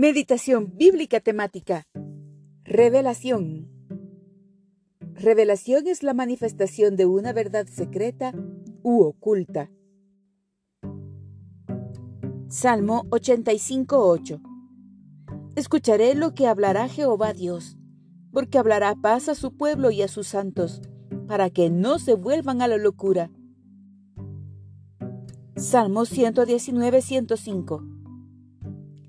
Meditación bíblica temática. Revelación. Revelación es la manifestación de una verdad secreta u oculta. Salmo 85.8. Escucharé lo que hablará Jehová Dios, porque hablará paz a su pueblo y a sus santos, para que no se vuelvan a la locura. Salmo 119.105.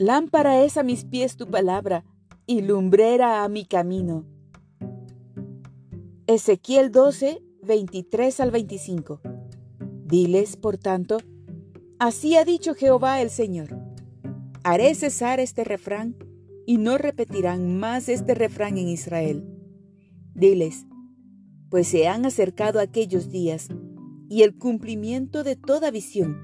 Lámpara es a mis pies tu palabra, y lumbrera a mi camino. Ezequiel 12, 23 al 25. Diles, por tanto, Así ha dicho Jehová el Señor. Haré cesar este refrán y no repetirán más este refrán en Israel. Diles, pues se han acercado aquellos días y el cumplimiento de toda visión,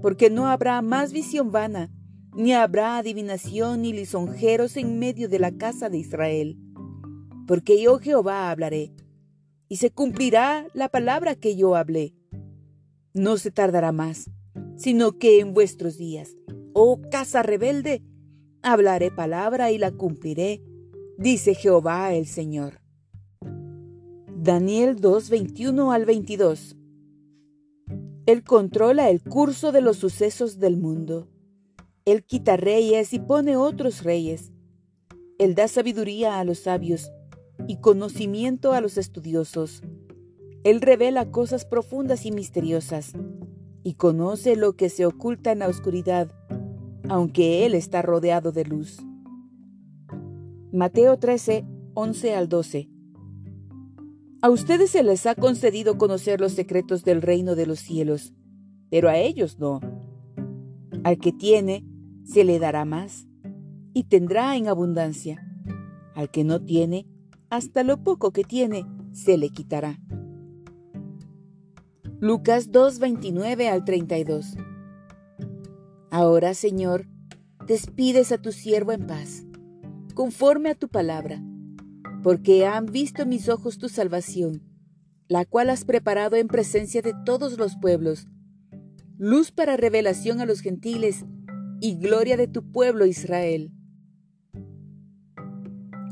porque no habrá más visión vana, ni habrá adivinación ni lisonjeros en medio de la casa de Israel. Porque yo Jehová hablaré, y se cumplirá la palabra que yo hablé. No se tardará más sino que en vuestros días, oh casa rebelde, hablaré palabra y la cumpliré, dice Jehová el Señor. Daniel 2, 21 al 22. Él controla el curso de los sucesos del mundo. Él quita reyes y pone otros reyes. Él da sabiduría a los sabios y conocimiento a los estudiosos. Él revela cosas profundas y misteriosas y conoce lo que se oculta en la oscuridad, aunque Él está rodeado de luz. Mateo 13, 11 al 12. A ustedes se les ha concedido conocer los secretos del reino de los cielos, pero a ellos no. Al que tiene, se le dará más, y tendrá en abundancia. Al que no tiene, hasta lo poco que tiene, se le quitará. Lucas 2, 29 al 32. Ahora, Señor, despides a tu siervo en paz, conforme a tu palabra, porque han visto mis ojos tu salvación, la cual has preparado en presencia de todos los pueblos, luz para revelación a los gentiles y gloria de tu pueblo Israel.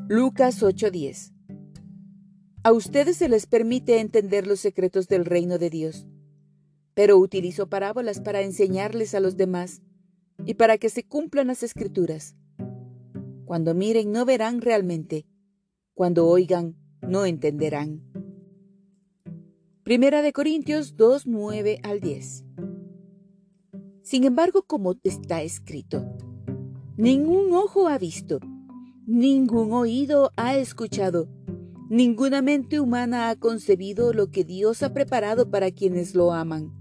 Lucas 8:10 a ustedes se les permite entender los secretos del reino de Dios, pero utilizo parábolas para enseñarles a los demás y para que se cumplan las escrituras. Cuando miren no verán realmente, cuando oigan no entenderán. Primera de Corintios 2, 9 al 10. Sin embargo, como está escrito, ningún ojo ha visto, ningún oído ha escuchado, Ninguna mente humana ha concebido lo que Dios ha preparado para quienes lo aman.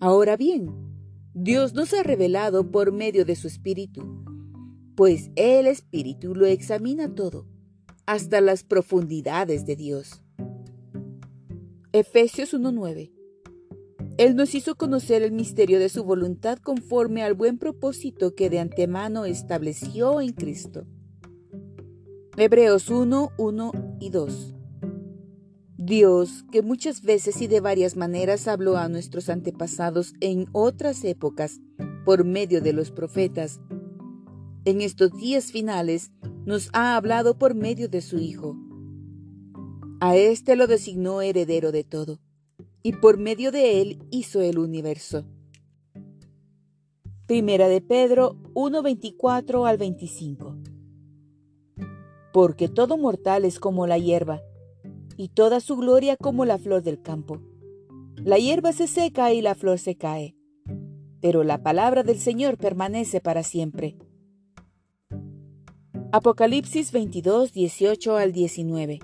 Ahora bien, Dios nos ha revelado por medio de su Espíritu, pues el Espíritu lo examina todo, hasta las profundidades de Dios. Efesios 1.9 Él nos hizo conocer el misterio de su voluntad conforme al buen propósito que de antemano estableció en Cristo Hebreos 1, 1 y 2. Dios, que muchas veces y de varias maneras habló a nuestros antepasados en otras épocas por medio de los profetas, en estos días finales nos ha hablado por medio de su Hijo. A éste lo designó heredero de todo, y por medio de él hizo el universo. Primera de Pedro 1:24 al 25 porque todo mortal es como la hierba, y toda su gloria como la flor del campo. La hierba se seca y la flor se cae, pero la palabra del Señor permanece para siempre. Apocalipsis 22, 18 al 19.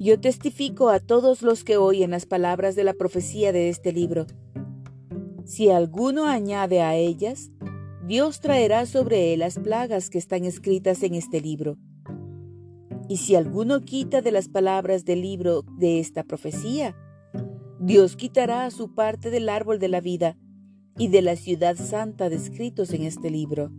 Yo testifico a todos los que oyen las palabras de la profecía de este libro. Si alguno añade a ellas, Dios traerá sobre él las plagas que están escritas en este libro. Y si alguno quita de las palabras del libro de esta profecía, Dios quitará su parte del árbol de la vida y de la ciudad santa descritos en este libro.